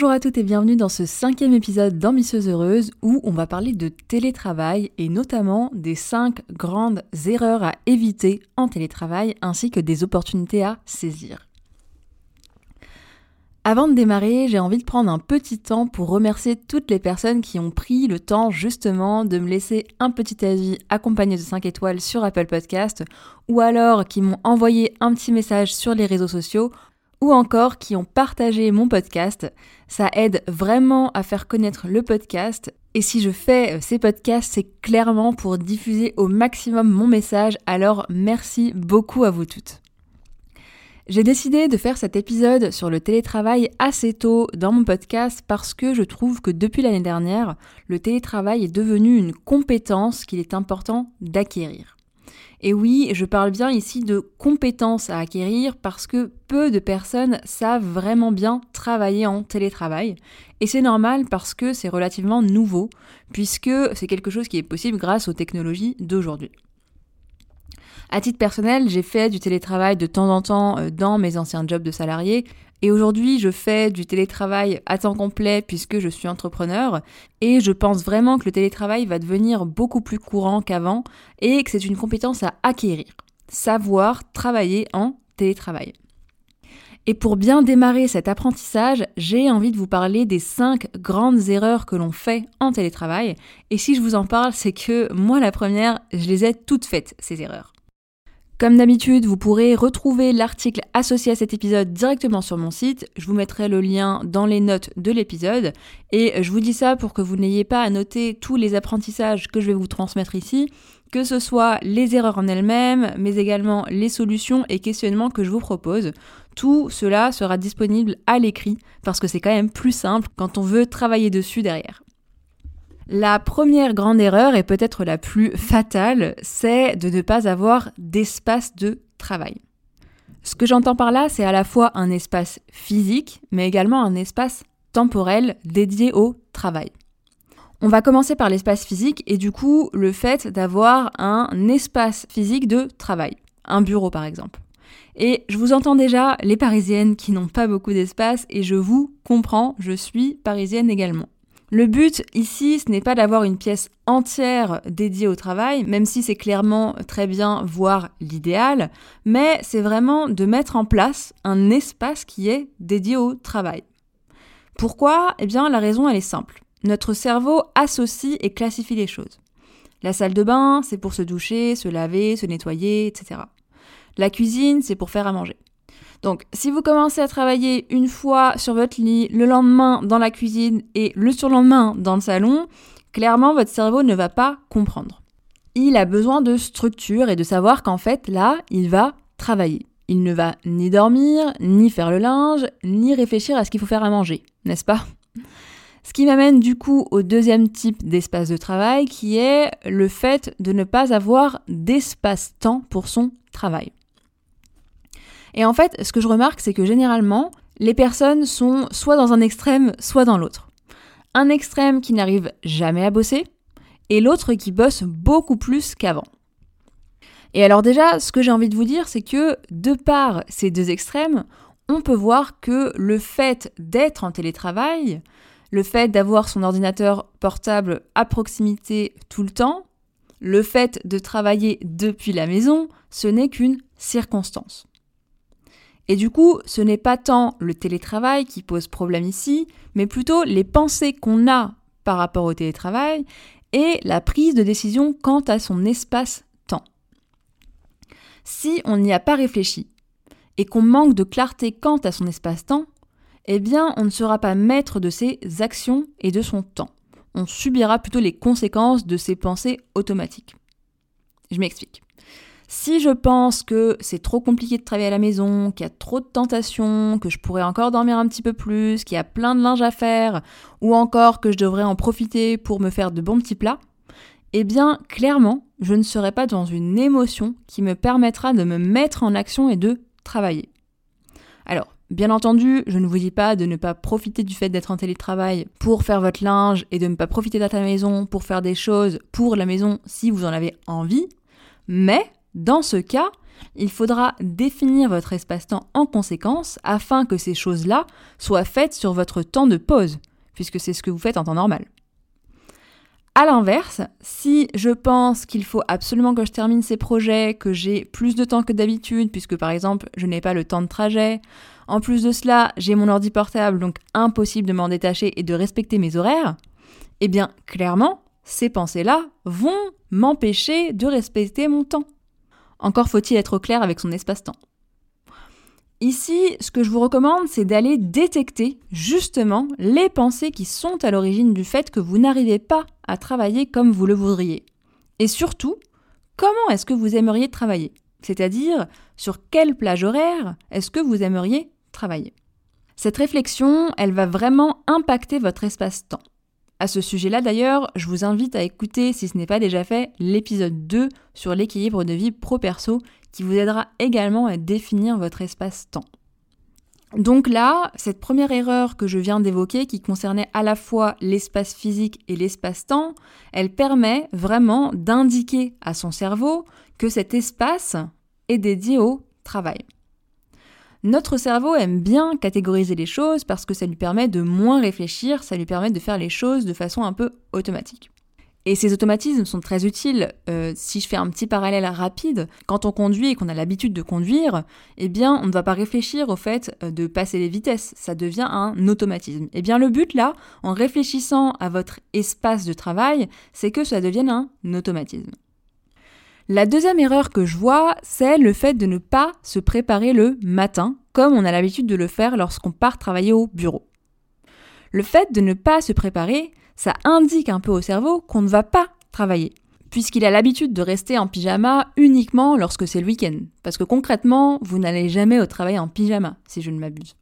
Bonjour à toutes et bienvenue dans ce cinquième épisode d'Ambitieuse Heureuse où on va parler de télétravail et notamment des cinq grandes erreurs à éviter en télétravail ainsi que des opportunités à saisir. Avant de démarrer, j'ai envie de prendre un petit temps pour remercier toutes les personnes qui ont pris le temps justement de me laisser un petit avis accompagné de 5 étoiles sur Apple Podcast ou alors qui m'ont envoyé un petit message sur les réseaux sociaux ou encore qui ont partagé mon podcast. Ça aide vraiment à faire connaître le podcast. Et si je fais euh, ces podcasts, c'est clairement pour diffuser au maximum mon message. Alors merci beaucoup à vous toutes. J'ai décidé de faire cet épisode sur le télétravail assez tôt dans mon podcast parce que je trouve que depuis l'année dernière, le télétravail est devenu une compétence qu'il est important d'acquérir. Et oui, je parle bien ici de compétences à acquérir parce que peu de personnes savent vraiment bien travailler en télétravail. Et c'est normal parce que c'est relativement nouveau, puisque c'est quelque chose qui est possible grâce aux technologies d'aujourd'hui. À titre personnel, j'ai fait du télétravail de temps en temps euh, dans mes anciens jobs de salarié. Et aujourd'hui, je fais du télétravail à temps complet puisque je suis entrepreneur. Et je pense vraiment que le télétravail va devenir beaucoup plus courant qu'avant et que c'est une compétence à acquérir. Savoir travailler en télétravail. Et pour bien démarrer cet apprentissage, j'ai envie de vous parler des 5 grandes erreurs que l'on fait en télétravail. Et si je vous en parle, c'est que moi, la première, je les ai toutes faites, ces erreurs. Comme d'habitude, vous pourrez retrouver l'article associé à cet épisode directement sur mon site. Je vous mettrai le lien dans les notes de l'épisode. Et je vous dis ça pour que vous n'ayez pas à noter tous les apprentissages que je vais vous transmettre ici, que ce soit les erreurs en elles-mêmes, mais également les solutions et questionnements que je vous propose. Tout cela sera disponible à l'écrit parce que c'est quand même plus simple quand on veut travailler dessus derrière. La première grande erreur, et peut-être la plus fatale, c'est de ne pas avoir d'espace de travail. Ce que j'entends par là, c'est à la fois un espace physique, mais également un espace temporel dédié au travail. On va commencer par l'espace physique et du coup le fait d'avoir un espace physique de travail, un bureau par exemple. Et je vous entends déjà, les parisiennes qui n'ont pas beaucoup d'espace, et je vous comprends, je suis parisienne également. Le but ici, ce n'est pas d'avoir une pièce entière dédiée au travail, même si c'est clairement très bien, voire l'idéal, mais c'est vraiment de mettre en place un espace qui est dédié au travail. Pourquoi? Eh bien, la raison, elle est simple. Notre cerveau associe et classifie les choses. La salle de bain, c'est pour se doucher, se laver, se nettoyer, etc. La cuisine, c'est pour faire à manger. Donc, si vous commencez à travailler une fois sur votre lit, le lendemain dans la cuisine et le surlendemain dans le salon, clairement, votre cerveau ne va pas comprendre. Il a besoin de structure et de savoir qu'en fait, là, il va travailler. Il ne va ni dormir, ni faire le linge, ni réfléchir à ce qu'il faut faire à manger, n'est-ce pas? Ce qui m'amène du coup au deuxième type d'espace de travail qui est le fait de ne pas avoir d'espace-temps pour son travail. Et en fait, ce que je remarque, c'est que généralement, les personnes sont soit dans un extrême, soit dans l'autre. Un extrême qui n'arrive jamais à bosser, et l'autre qui bosse beaucoup plus qu'avant. Et alors déjà, ce que j'ai envie de vous dire, c'est que de par ces deux extrêmes, on peut voir que le fait d'être en télétravail, le fait d'avoir son ordinateur portable à proximité tout le temps, le fait de travailler depuis la maison, ce n'est qu'une circonstance. Et du coup, ce n'est pas tant le télétravail qui pose problème ici, mais plutôt les pensées qu'on a par rapport au télétravail et la prise de décision quant à son espace-temps. Si on n'y a pas réfléchi et qu'on manque de clarté quant à son espace-temps, eh bien on ne sera pas maître de ses actions et de son temps. On subira plutôt les conséquences de ses pensées automatiques. Je m'explique. Si je pense que c'est trop compliqué de travailler à la maison, qu'il y a trop de tentations, que je pourrais encore dormir un petit peu plus, qu'il y a plein de linge à faire, ou encore que je devrais en profiter pour me faire de bons petits plats, eh bien, clairement, je ne serai pas dans une émotion qui me permettra de me mettre en action et de travailler. Alors, bien entendu, je ne vous dis pas de ne pas profiter du fait d'être en télétravail pour faire votre linge et de ne pas profiter d'être à la maison pour faire des choses pour la maison si vous en avez envie, mais dans ce cas, il faudra définir votre espace-temps en conséquence afin que ces choses-là soient faites sur votre temps de pause, puisque c'est ce que vous faites en temps normal. A l'inverse, si je pense qu'il faut absolument que je termine ces projets, que j'ai plus de temps que d'habitude, puisque par exemple je n'ai pas le temps de trajet, en plus de cela j'ai mon ordi portable, donc impossible de m'en détacher et de respecter mes horaires, eh bien clairement, ces pensées-là vont m'empêcher de respecter mon temps. Encore faut-il être clair avec son espace-temps. Ici, ce que je vous recommande, c'est d'aller détecter justement les pensées qui sont à l'origine du fait que vous n'arrivez pas à travailler comme vous le voudriez. Et surtout, comment est-ce que vous aimeriez travailler? C'est-à-dire, sur quelle plage horaire est-ce que vous aimeriez travailler? Cette réflexion, elle va vraiment impacter votre espace-temps. À ce sujet-là d'ailleurs, je vous invite à écouter, si ce n'est pas déjà fait, l'épisode 2 sur l'équilibre de vie pro-perso qui vous aidera également à définir votre espace-temps. Donc là, cette première erreur que je viens d'évoquer, qui concernait à la fois l'espace physique et l'espace-temps, elle permet vraiment d'indiquer à son cerveau que cet espace est dédié au travail. Notre cerveau aime bien catégoriser les choses parce que ça lui permet de moins réfléchir, ça lui permet de faire les choses de façon un peu automatique. Et ces automatismes sont très utiles. Euh, si je fais un petit parallèle rapide, quand on conduit et qu'on a l'habitude de conduire, eh bien, on ne va pas réfléchir au fait euh, de passer les vitesses. Ça devient un automatisme. Eh bien, le but là, en réfléchissant à votre espace de travail, c'est que ça devienne un automatisme. La deuxième erreur que je vois, c'est le fait de ne pas se préparer le matin, comme on a l'habitude de le faire lorsqu'on part travailler au bureau. Le fait de ne pas se préparer, ça indique un peu au cerveau qu'on ne va pas travailler, puisqu'il a l'habitude de rester en pyjama uniquement lorsque c'est le week-end. Parce que concrètement, vous n'allez jamais au travail en pyjama, si je ne m'abuse.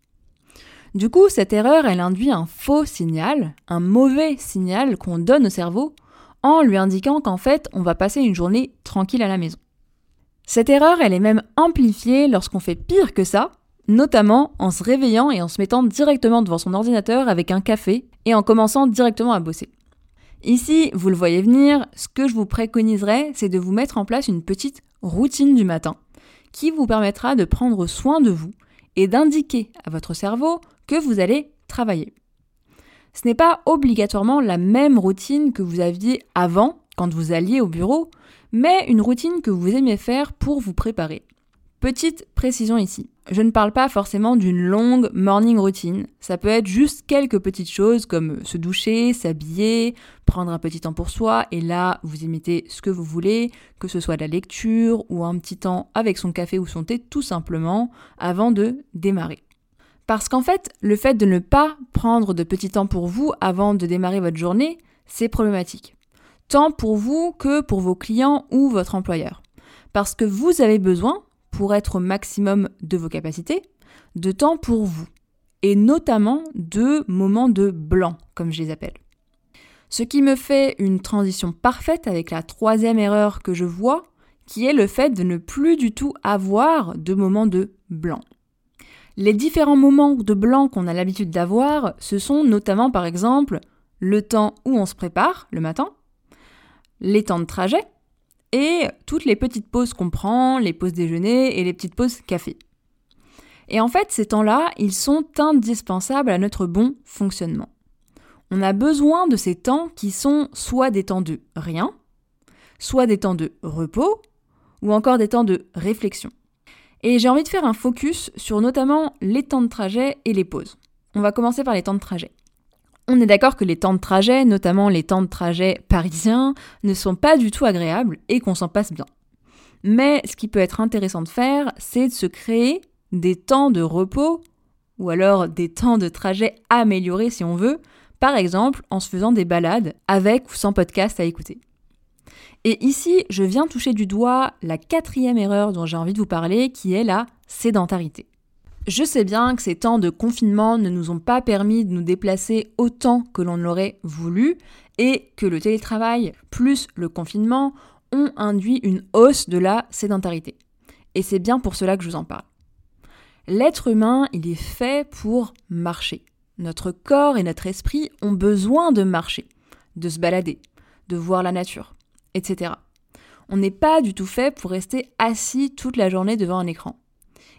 Du coup, cette erreur, elle induit un faux signal, un mauvais signal qu'on donne au cerveau en lui indiquant qu'en fait, on va passer une journée tranquille à la maison. Cette erreur, elle est même amplifiée lorsqu'on fait pire que ça, notamment en se réveillant et en se mettant directement devant son ordinateur avec un café et en commençant directement à bosser. Ici, vous le voyez venir, ce que je vous préconiserais, c'est de vous mettre en place une petite routine du matin qui vous permettra de prendre soin de vous et d'indiquer à votre cerveau que vous allez travailler. Ce n'est pas obligatoirement la même routine que vous aviez avant, quand vous alliez au bureau, mais une routine que vous aimez faire pour vous préparer. Petite précision ici, je ne parle pas forcément d'une longue morning routine, ça peut être juste quelques petites choses comme se doucher, s'habiller, prendre un petit temps pour soi, et là vous y mettez ce que vous voulez, que ce soit la lecture ou un petit temps avec son café ou son thé tout simplement, avant de démarrer. Parce qu'en fait, le fait de ne pas prendre de petit temps pour vous avant de démarrer votre journée, c'est problématique. Tant pour vous que pour vos clients ou votre employeur. Parce que vous avez besoin, pour être au maximum de vos capacités, de temps pour vous. Et notamment de moments de blanc, comme je les appelle. Ce qui me fait une transition parfaite avec la troisième erreur que je vois, qui est le fait de ne plus du tout avoir de moments de blanc. Les différents moments de blanc qu'on a l'habitude d'avoir, ce sont notamment par exemple le temps où on se prépare le matin, les temps de trajet et toutes les petites pauses qu'on prend, les pauses déjeuner et les petites pauses café. Et en fait, ces temps-là, ils sont indispensables à notre bon fonctionnement. On a besoin de ces temps qui sont soit des temps de rien, soit des temps de repos, ou encore des temps de réflexion. Et j'ai envie de faire un focus sur notamment les temps de trajet et les pauses. On va commencer par les temps de trajet. On est d'accord que les temps de trajet, notamment les temps de trajet parisiens, ne sont pas du tout agréables et qu'on s'en passe bien. Mais ce qui peut être intéressant de faire, c'est de se créer des temps de repos ou alors des temps de trajet améliorés si on veut, par exemple en se faisant des balades avec ou sans podcast à écouter. Et ici, je viens toucher du doigt la quatrième erreur dont j'ai envie de vous parler, qui est la sédentarité. Je sais bien que ces temps de confinement ne nous ont pas permis de nous déplacer autant que l'on l'aurait voulu et que le télétravail plus le confinement ont induit une hausse de la sédentarité. Et c'est bien pour cela que je vous en parle. L'être humain, il est fait pour marcher. Notre corps et notre esprit ont besoin de marcher, de se balader, de voir la nature, etc. On n'est pas du tout fait pour rester assis toute la journée devant un écran.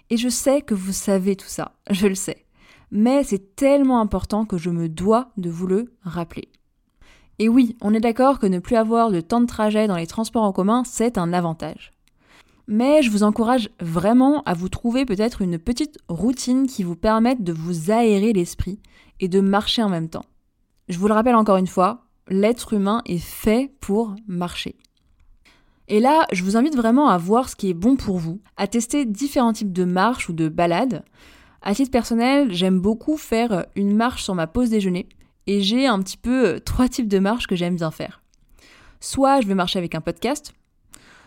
Et je sais que vous savez tout ça, je le sais. Mais c'est tellement important que je me dois de vous le rappeler. Et oui, on est d'accord que ne plus avoir de temps de trajet dans les transports en commun, c'est un avantage. Mais je vous encourage vraiment à vous trouver peut-être une petite routine qui vous permette de vous aérer l'esprit et de marcher en même temps. Je vous le rappelle encore une fois, l'être humain est fait pour marcher. Et là, je vous invite vraiment à voir ce qui est bon pour vous, à tester différents types de marches ou de balades. À titre personnel, j'aime beaucoup faire une marche sur ma pause déjeuner et j'ai un petit peu trois types de marches que j'aime bien faire. Soit je vais marcher avec un podcast,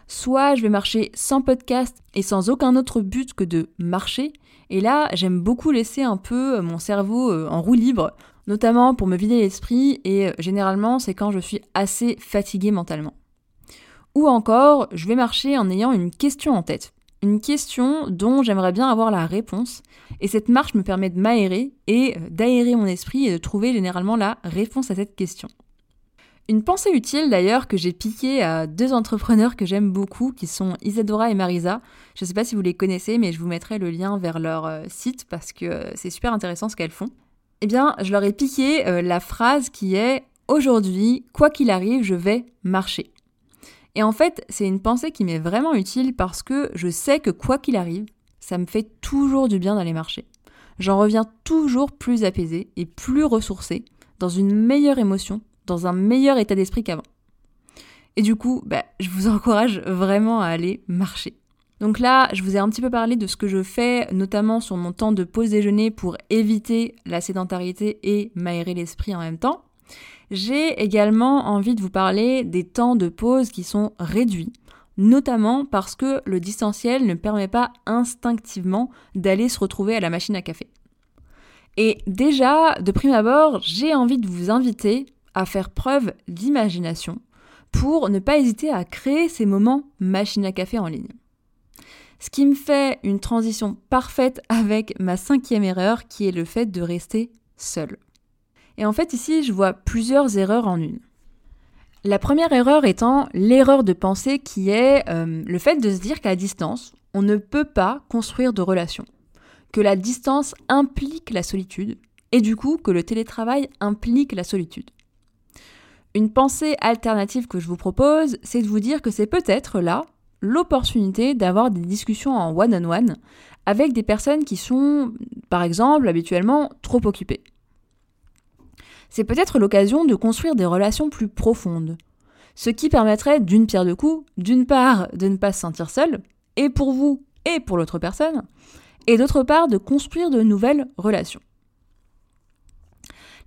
soit je vais marcher sans podcast et sans aucun autre but que de marcher. Et là, j'aime beaucoup laisser un peu mon cerveau euh, en roue libre, notamment pour me vider l'esprit et généralement c'est quand je suis assez fatiguée mentalement. Ou encore, je vais marcher en ayant une question en tête. Une question dont j'aimerais bien avoir la réponse. Et cette marche me permet de m'aérer et d'aérer mon esprit et de trouver généralement la réponse à cette question. Une pensée utile d'ailleurs que j'ai piquée à deux entrepreneurs que j'aime beaucoup, qui sont Isadora et Marisa. Je ne sais pas si vous les connaissez, mais je vous mettrai le lien vers leur euh, site parce que euh, c'est super intéressant ce qu'elles font. Eh bien, je leur ai piqué euh, la phrase qui est Aujourd'hui, quoi qu'il arrive, je vais marcher. Et en fait, c'est une pensée qui m'est vraiment utile parce que je sais que quoi qu'il arrive, ça me fait toujours du bien d'aller marcher. J'en reviens toujours plus apaisé et plus ressourcé, dans une meilleure émotion, dans un meilleur état d'esprit qu'avant. Et du coup, bah, je vous encourage vraiment à aller marcher. Donc là, je vous ai un petit peu parlé de ce que je fais, notamment sur mon temps de pause déjeuner pour éviter la sédentarité et m'aérer l'esprit en même temps. J'ai également envie de vous parler des temps de pause qui sont réduits, notamment parce que le distanciel ne permet pas instinctivement d'aller se retrouver à la machine à café. Et déjà, de prime abord, j'ai envie de vous inviter à faire preuve d'imagination pour ne pas hésiter à créer ces moments machine à café en ligne. Ce qui me fait une transition parfaite avec ma cinquième erreur qui est le fait de rester seul. Et en fait, ici, je vois plusieurs erreurs en une. La première erreur étant l'erreur de pensée qui est euh, le fait de se dire qu'à distance, on ne peut pas construire de relations, que la distance implique la solitude, et du coup que le télétravail implique la solitude. Une pensée alternative que je vous propose, c'est de vous dire que c'est peut-être là l'opportunité d'avoir des discussions en one -on -one avec des personnes qui sont, par exemple, habituellement trop occupées c'est peut-être l'occasion de construire des relations plus profondes. Ce qui permettrait d'une pierre deux coups, d'une part de ne pas se sentir seul, et pour vous et pour l'autre personne, et d'autre part de construire de nouvelles relations.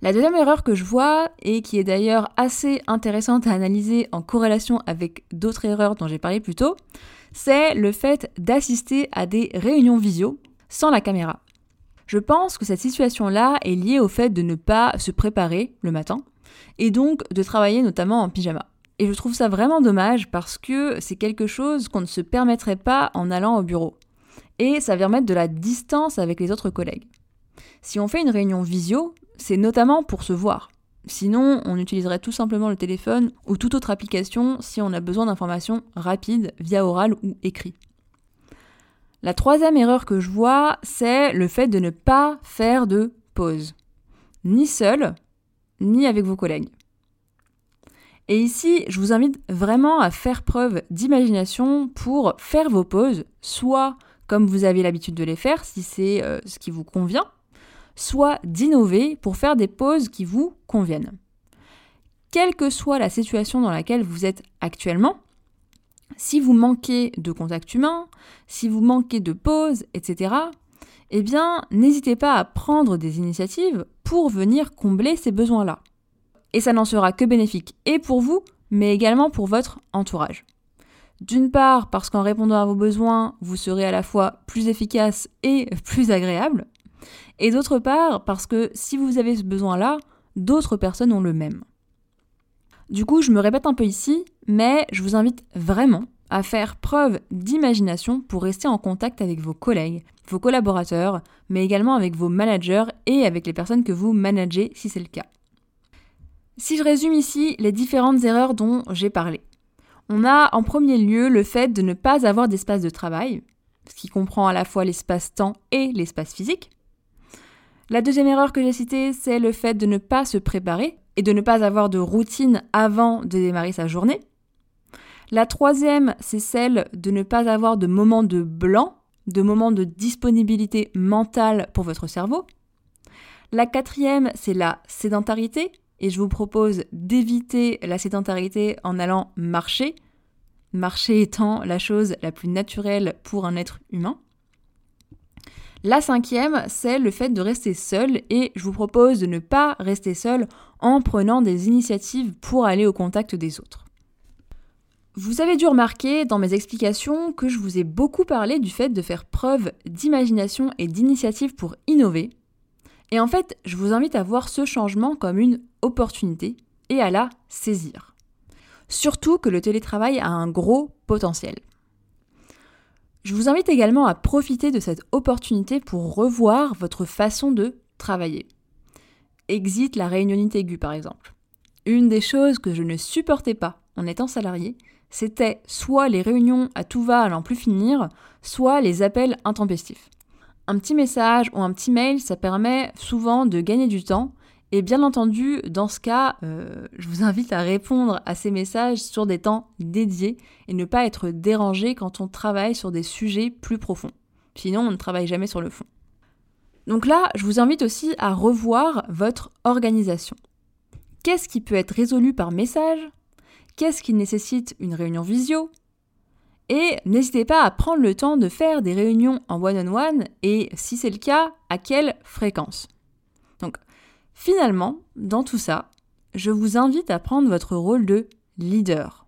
La deuxième erreur que je vois, et qui est d'ailleurs assez intéressante à analyser en corrélation avec d'autres erreurs dont j'ai parlé plus tôt, c'est le fait d'assister à des réunions visio sans la caméra. Je pense que cette situation-là est liée au fait de ne pas se préparer le matin et donc de travailler notamment en pyjama. Et je trouve ça vraiment dommage parce que c'est quelque chose qu'on ne se permettrait pas en allant au bureau. Et ça vient mettre de la distance avec les autres collègues. Si on fait une réunion visio, c'est notamment pour se voir. Sinon, on utiliserait tout simplement le téléphone ou toute autre application si on a besoin d'informations rapides via oral ou écrit. La troisième erreur que je vois, c'est le fait de ne pas faire de pause. Ni seul, ni avec vos collègues. Et ici, je vous invite vraiment à faire preuve d'imagination pour faire vos pauses, soit comme vous avez l'habitude de les faire, si c'est euh, ce qui vous convient, soit d'innover pour faire des pauses qui vous conviennent. Quelle que soit la situation dans laquelle vous êtes actuellement, si vous manquez de contact humain, si vous manquez de pause, etc., eh bien, n'hésitez pas à prendre des initiatives pour venir combler ces besoins-là. Et ça n'en sera que bénéfique et pour vous mais également pour votre entourage. D'une part, parce qu'en répondant à vos besoins, vous serez à la fois plus efficace et plus agréable. Et d'autre part, parce que si vous avez ce besoin-là, d'autres personnes ont le même. Du coup, je me répète un peu ici, mais je vous invite vraiment à faire preuve d'imagination pour rester en contact avec vos collègues, vos collaborateurs, mais également avec vos managers et avec les personnes que vous managez si c'est le cas. Si je résume ici les différentes erreurs dont j'ai parlé. On a en premier lieu le fait de ne pas avoir d'espace de travail, ce qui comprend à la fois l'espace-temps et l'espace physique. La deuxième erreur que j'ai citée, c'est le fait de ne pas se préparer et de ne pas avoir de routine avant de démarrer sa journée. La troisième, c'est celle de ne pas avoir de moments de blanc, de moments de disponibilité mentale pour votre cerveau. La quatrième, c'est la sédentarité, et je vous propose d'éviter la sédentarité en allant marcher, marcher étant la chose la plus naturelle pour un être humain. La cinquième, c'est le fait de rester seul et je vous propose de ne pas rester seul en prenant des initiatives pour aller au contact des autres. Vous avez dû remarquer dans mes explications que je vous ai beaucoup parlé du fait de faire preuve d'imagination et d'initiative pour innover. Et en fait, je vous invite à voir ce changement comme une opportunité et à la saisir. Surtout que le télétravail a un gros potentiel. Je vous invite également à profiter de cette opportunité pour revoir votre façon de travailler. Exit la réunionite aiguë par exemple. Une des choses que je ne supportais pas en étant salarié, c'était soit les réunions à tout va à n'en plus finir, soit les appels intempestifs. Un petit message ou un petit mail, ça permet souvent de gagner du temps et bien entendu, dans ce cas, euh, je vous invite à répondre à ces messages sur des temps dédiés et ne pas être dérangé quand on travaille sur des sujets plus profonds. Sinon, on ne travaille jamais sur le fond. Donc là, je vous invite aussi à revoir votre organisation. Qu'est-ce qui peut être résolu par message? Qu'est-ce qui nécessite une réunion visio? Et n'hésitez pas à prendre le temps de faire des réunions en one-on-one et si c'est le cas, à quelle fréquence? Finalement, dans tout ça, je vous invite à prendre votre rôle de leader,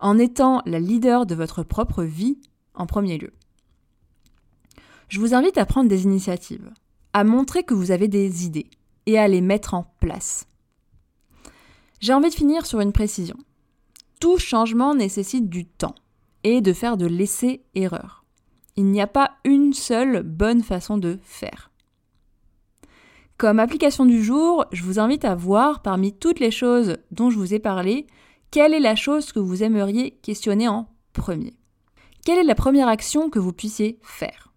en étant la leader de votre propre vie en premier lieu. Je vous invite à prendre des initiatives, à montrer que vous avez des idées et à les mettre en place. J'ai envie de finir sur une précision. Tout changement nécessite du temps et de faire de l'essai-erreur. Il n'y a pas une seule bonne façon de faire. Comme application du jour, je vous invite à voir parmi toutes les choses dont je vous ai parlé, quelle est la chose que vous aimeriez questionner en premier. Quelle est la première action que vous puissiez faire?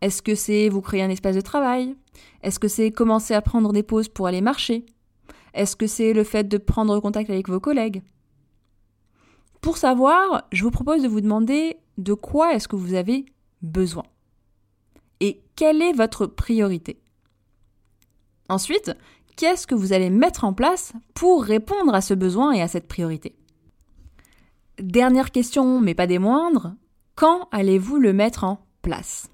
Est-ce que c'est vous créer un espace de travail? Est-ce que c'est commencer à prendre des pauses pour aller marcher? Est-ce que c'est le fait de prendre contact avec vos collègues? Pour savoir, je vous propose de vous demander de quoi est-ce que vous avez besoin? Et quelle est votre priorité? Ensuite, qu'est-ce que vous allez mettre en place pour répondre à ce besoin et à cette priorité? Dernière question, mais pas des moindres, quand allez-vous le mettre en place?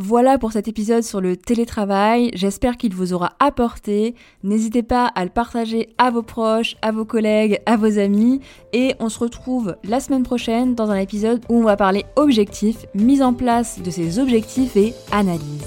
Voilà pour cet épisode sur le télétravail. J'espère qu'il vous aura apporté. N'hésitez pas à le partager à vos proches, à vos collègues, à vos amis. Et on se retrouve la semaine prochaine dans un épisode où on va parler objectifs, mise en place de ces objectifs et analyse.